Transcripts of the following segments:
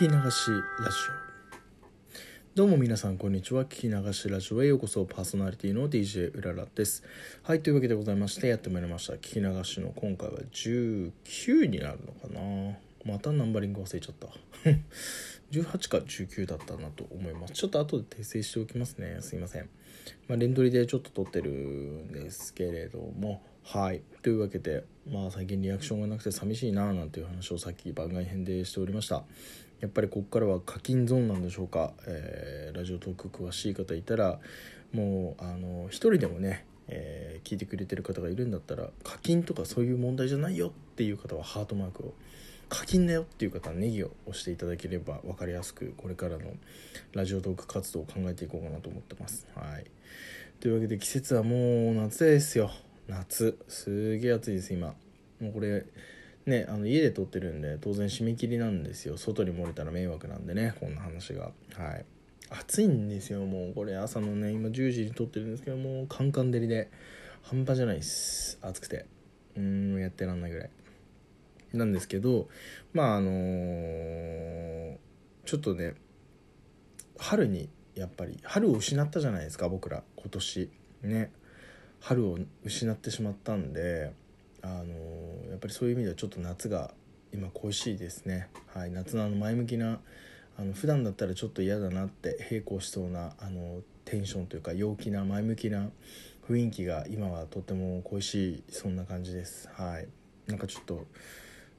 き流しラジオ。どうも皆さんこんにちは。聞き流しラジオへようこそ。パーソナリティの DJ うららです。はいというわけでございましてやってまいりました。聞き流しの今回は19になるのかな。またナンバリング忘れちゃった。18か19だったなと思います。ちょっと後で訂正しておきますね。すいません。まあ、連撮りでちょっと撮ってるんですけれども。はい。というわけでまあ最近リアクションがなくて寂しいななんていう話をさっき番外編でしておりました。やっぱりここからは課金ゾーンなんでしょうか、えー、ラジオトーク詳しい方いたらもうあの一人でもね、えー、聞いてくれてる方がいるんだったら課金とかそういう問題じゃないよっていう方はハートマークを課金だよっていう方はネギを押していただければ分かりやすくこれからのラジオトーク活動を考えていこうかなと思ってます。はい、というわけで季節はもう夏ですよ。夏。すげえ暑いです今。もうこれねあの家で撮ってるんで当然締め切りなんですよ。外に漏れたら迷惑なんでねこんな話が。はい。暑いんですよもうこれ。朝のね今10時に撮ってるんですけどもうカンカン照りで半端じゃないです。暑くて。うんやってらんないぐらい。なんですけどまああのー、ちょっとね春にやっぱり春を失ったじゃないですか僕ら。今年。ね。春を失ってしまったんであのやっぱりそういう意味ではちょっと夏が今恋しいですね、はい、夏のあの前向きなあの普段だったらちょっと嫌だなって並行しそうなあのテンションというか陽気な前向きな雰囲気が今はとても恋しいそんな感じです。はい。なんかちょっと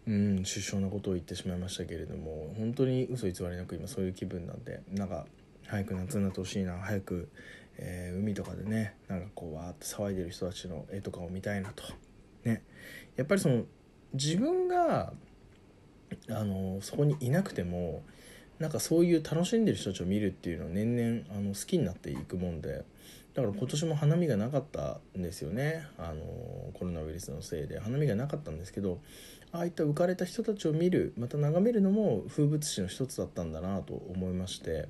うん首相なことを言ってしまいましたけれども本当に嘘偽りなく今そういう気分なんでなんか早く夏になってほしいな早く、えー、海とかでねなんかこうわーって騒いでる人たちの絵とかを見たいなとね。やっぱりその自分があのそこにいなくてもなんかそういう楽しんでる人たちを見るっていうのは年々あの好きになっていくもんでだから今年も花見がなかったんですよね。あのコロナウイルスのせいで。花見がなかったんですけどああいった浮かれた人たちを見るまた眺めるのも風物詩の一つだったんだなと思いまして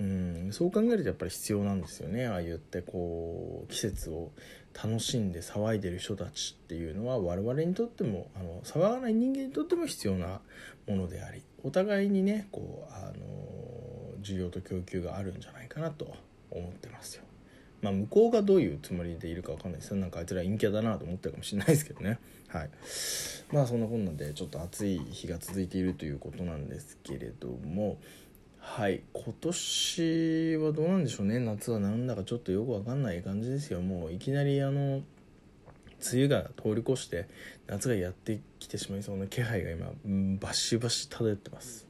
うんそう考えるとやっぱり必要なんですよね。ああ言ってこう季節を楽しんで騒いでる人たちっていうのは我々にとってもあの騒がない人間にとっても必要なものでありお互いにねこうあの需要と供給があるんじゃないかなと思ってますよ。まあ、向こうがどういうつもりでいるか分かんないですよ。なんかあいつら陰キャだなと思ってるかもしれないですけどね。はい。まあそんなこんなでちょっと暑い日が続いているということなんですけれどもはい。今年はどうなんでしょうね。夏はなんだかちょっとよくわかんない感じですよ。もういきなりあの梅雨が通り越して夏がやってきてしまいそうな気配が今バシバシ漂ってます。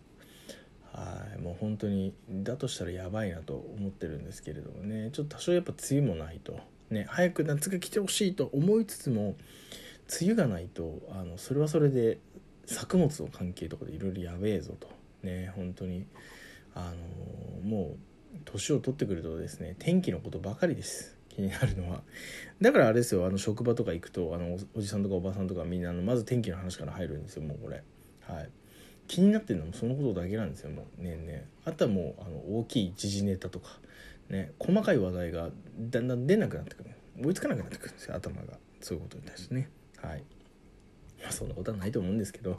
はい。もう本当にだとしたらやばいなと思ってるんですけれどもね。ちょっと多少やっぱ梅雨もないと。ね早く夏が来てほしいと思いつつも梅雨がないとあのそれはそれで作物の関係とかでいろいろやべえぞと。ね本当に。あのもう年を取ってくるとですね天気のことばかりです。気になるのは。だからあれですよあの職場とか行くとあのおじさんとかおばさんとかみんなあのまず天気の話から入るんですよもうこれ。はい。気になってるのもそのことだけなんですよもう年々。あとはもうあの大きい時事ネタとか。ね。細かい話題がだんだん出なくなってくる。追いつかなくなってくるんですよ頭が。そういうことに対してね。はい。まあそんなことはないと思うんですけど。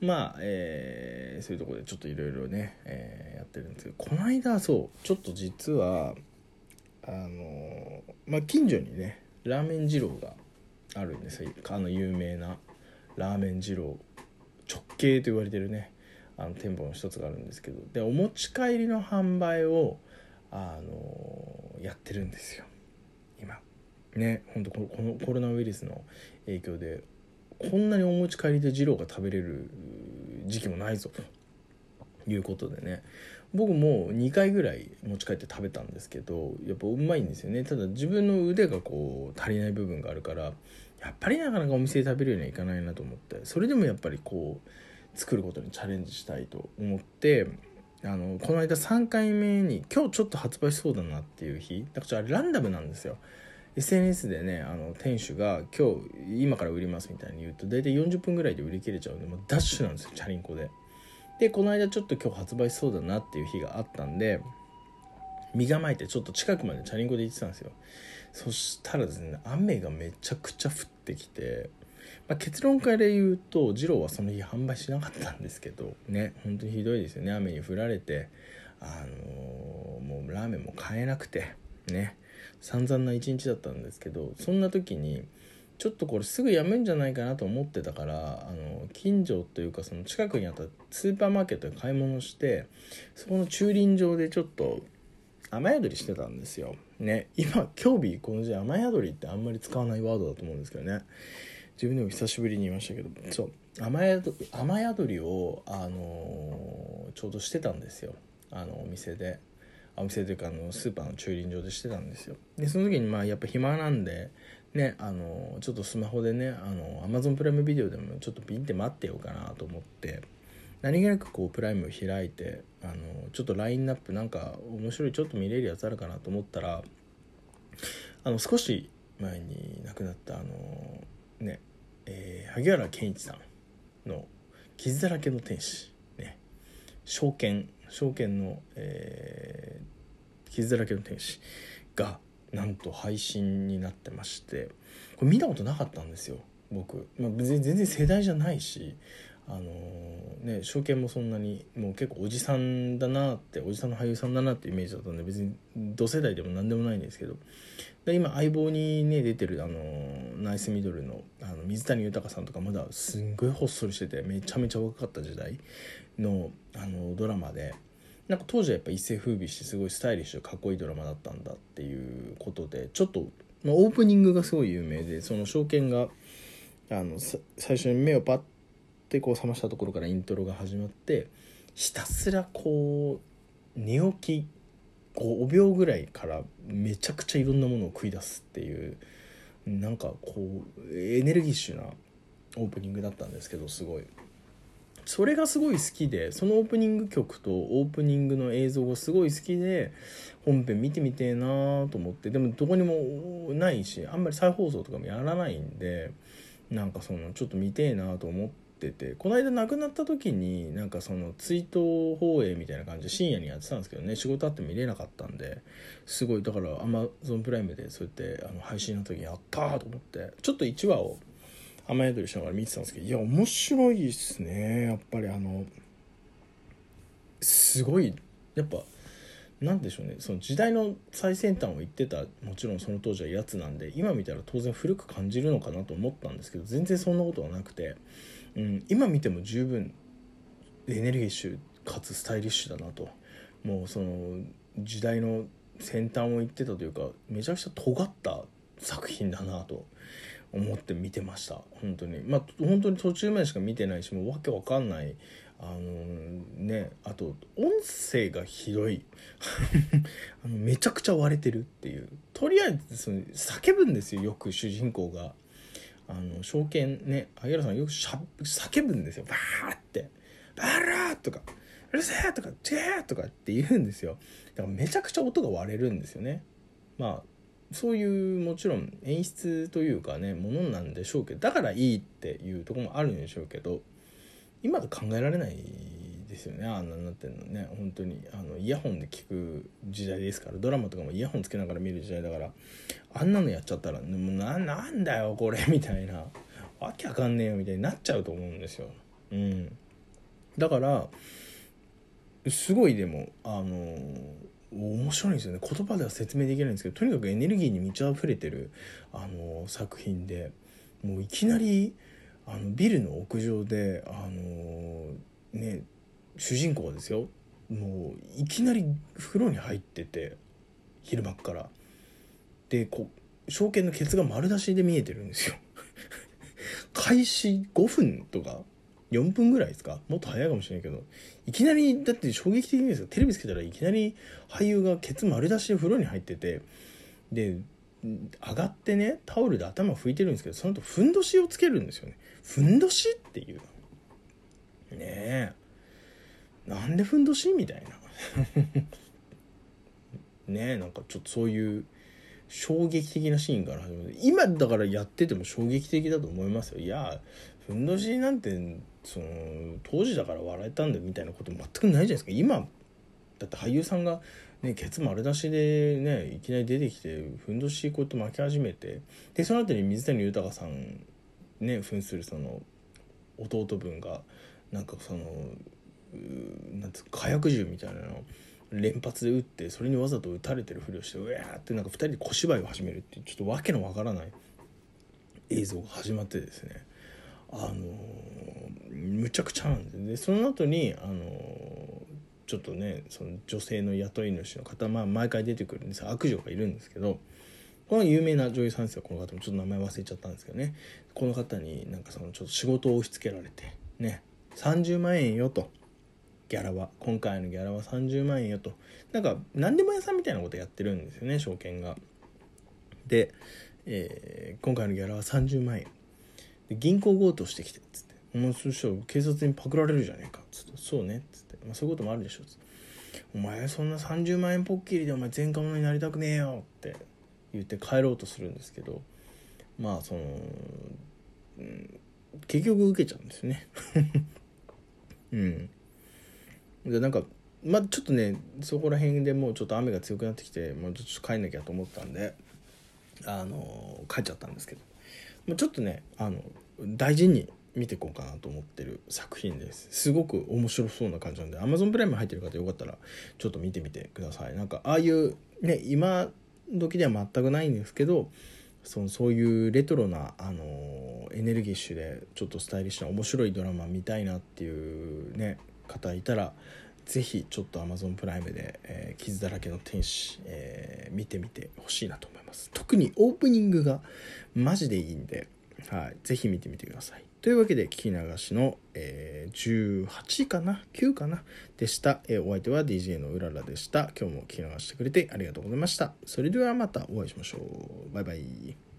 まあ、えー、そういうとこでちょっといろいろね、えー、やってるんですけどこの間そうちょっと実はあのまあ近所にねラーメン二郎があるんですよ。あの有名なラーメン二郎直系と言われてるねあの店舗の一つがあるんですけど。でお持ち帰りの販売をあのやってるんですよ。今。ね本当このコロナウイルスの影響でこんなにお持ち帰りで二郎が食べれる時期もないぞ。ということでね。僕も2回ぐらい持ち帰って食べたんですけどやっぱうまいんですよね。ただ自分の腕がこう足りない部分があるからやっぱりなかなかお店で食べるようにはいかないなと思って。それでもやっぱりこう作ることにチャレンジしたいと思ってあのこの間3回目に今日ちょっと発売しそうだなっていう日だからあれランダムなんですよ。SNS でねあの店主が今日今から売りますみたいに言うと大体40分ぐらいで売り切れちゃうんでもうダッシュなんですよチャリンコで。でこの間ちょっと今日発売しそうだなっていう日があったんで身構えてちょっと近くまでチャリンコで行ってたんですよ。そしたらですね雨がめちゃくちゃ降ってきてまあ、結論から言うと二郎はその日販売しなかったんですけどね本当にひどいですよね。雨に降られてあのー、もうラーメンも買えなくてね。散々な一日だったんですけどそんな時にちょっとこれすぐやめんじゃないかなと思ってたからあの近所というかその近くにあったスーパーマーケットで買い物してそこの駐輪場でちょっと雨宿りしてたんですよ。ね今今日日この時雨宿りってあんまり使わないワードだと思うんですけどね自分でも久しぶりに言いましたけどそう雨宿雨宿りを、あのー、ちょうどしてたんですよあのお店で。お店というかあのスーパーの駐輪場でしてたんですよ。でその時にまあやっぱ暇なんでねあのちょっとスマホでねあの Amazon プライムビデオでもちょっとピンって待ってようかなと思って何気なくこうプライムを開いてあのちょっとラインナップなんか面白いちょっと見れるやつあるかなと思ったらあの少し前に亡くなったあのね、えー、萩原健一さんの「傷だらけの天使」ね証券証券の、えー、傷だらけの天使がなんと配信になってましてこれ見たことなかったんですよ僕、まあ、全然世代じゃないしあの、ね証券もそんなにもう結構おじさんだなっておじさんの俳優さんだなってイメージだったんで別に同世代でも何でもないんですけど。で今相棒にね出てるあのナイスミドルのあの水谷豊さんとかまだすんごいほっそりしててめちゃめちゃ若かった時代のあのドラマでなんか当時はやっぱ一世風靡してすごいスタイリッシュかっこいいドラマだったんだっていうことでちょっと、まあ、オープニングがすごい有名でその証券があの最初に目をパッてこう覚ましたところからイントロが始まってひたすらこう寝起き5秒ぐらいからめちゃくちゃいろんなものを食い出すっていうなんかこうエネルギッシュなオープニングだったんですけどすごい。それがすごい好きでそのオープニング曲とオープニングの映像がすごい好きで本編見てみてえなーと思ってでもどこにもないしあんまり再放送とかもやらないんでなんかそのちょっと見てえなと思っててこの間亡くなった時になんかその追悼放映みたいな感じで深夜にやってたんですけどね仕事あっても見れなかったんですごいだから Amazon プライムでそうやってあの配信の時やったと思ってちょっと1話を雨宿りしながら見てたんですけどいや面白いですねやっぱりあのすごいやっぱ何でしょうねその時代の最先端を言ってたもちろんその当時はやつなんで今見たら当然古く感じるのかなと思ったんですけど全然そんなことはなくて、うん、今見ても十分エネルギッシュかつスタイリッシュだなと。もうその時代の先端を言ってたというかめちゃくちゃ尖った作品だなと思って見てました。本当に。まあ本当に途中までしか見てないしもうわけわかんない。あのねあと音声がひどい。あのめちゃくちゃ割れてるっていう。とりあえずその叫ぶんですよよく主人公が。あの証券ね萩原さんよくしゃ叫ぶんですよバーって「バラー!」とか「うるせえ!」とか「チェー!」とかって言うんですよだからめちゃくちゃ音が割れるんですよねまあそういうもちろん演出というかねものなんでしょうけどだからいいっていうとこもあるんでしょうけど今と考えられないですよねあんなになってるのね。本当にあのイヤホンで聞く時代ですからドラマとかもイヤホンつけながら見る時代だからあんなのやっちゃったらもうななんだよこれ みたいな。わけわかんねえよみたいになっちゃうと思うんですよ。うん、だからすごいでもあの面白いんですよね。言葉では説明できないんですけどとにかくエネルギーに満ち溢れてるあの作品でもういきなりあのビルの屋上であのね主人公がですよ。もういきなり風呂に入ってて昼間っから。でこう証券のケツが丸出しで見えてるんですよ。開始5分とか4分ぐらいですか？もっと早いかもしれないけど。いきなりだって衝撃的ですよ。テレビつけたらいきなり俳優がケツ丸出しで風呂に入ってて。で上がってねタオルで頭拭いてるんですけどその後ふんどしをつけるんですよね。ふんどしっていうねえ。なんでふんどしみたいな。ねえなんかちょっとそういう衝撃的なシーンから始まる。今だからやってても衝撃的だと思いますよ。いやふんどしなんてその当時だから笑えたんだみたいなこと全くないじゃないですか。今だって俳優さんがねケツ丸出しでねいきなり出てきてふんどしこうやって巻き始めてでその後に水谷豊さんね扮するその弟分がなんかそのなんつう火薬銃みたいなの連発で撃ってそれにわざと撃たれてるふりをしてうわーってなんか2人で小芝居を始めるっていうちょっとわけのわからない映像が始まってですね。あのむちゃくちゃなんですでその後にあのちょっとねその女性の雇い主の方、まあ、毎回出てくるんです悪女がいるんですけどこの有名な女優さんですよこの方。もちょっと名前忘れちゃったんですけどね。この方になんかそのちょっと仕事を押し付けられてね。30万円よと。ギャラは今回のギャラは30万円よと。なんか何でも屋さんみたいなことやってるんですよね証券が。で、えー、今回のギャラは30万円。で銀行強盗してきてっつって「もうそしたら警察にパクられるじゃねえか」っつって「そうね」っつって、まあ、そういうこともあるでしょ」っつって「お前そんな30万円ポッキリでお前前科者になりたくねえよ」って言って帰ろうとするんですけど。まあその、うん、結局受けちゃうんですね。うん。でなんかまあちょっとねそこら辺でもうちょっと雨が強くなってきてもうちょっと帰んなきゃと思ったんであの帰っちゃったんですけど。もうちょっとねあの大事に見ていこうかなと思ってる作品です。すごく面白そうな感じなんで Amazon プライム入ってる方よかったらちょっと見てみてください。なんかああいうね今時では全くないんですけどそのそういうレトロな、あのエネルギッシュでちょっとスタイリッシュな面白いドラマ見たいなっていうね方いたら是非ちょっと Amazon プライムで、えー、傷だらけの天使、えー、見てみてほしいなと思います。特にオープニングがマジでいいんで、はい、ぜひ見てみてください。というわけで聞き流しの、えー、18かな？9かな？でした、えー、お相手は DJ のうららでした。今日も聞き流してくれてありがとうございました。それではまたお会いしましょう。バイバイ。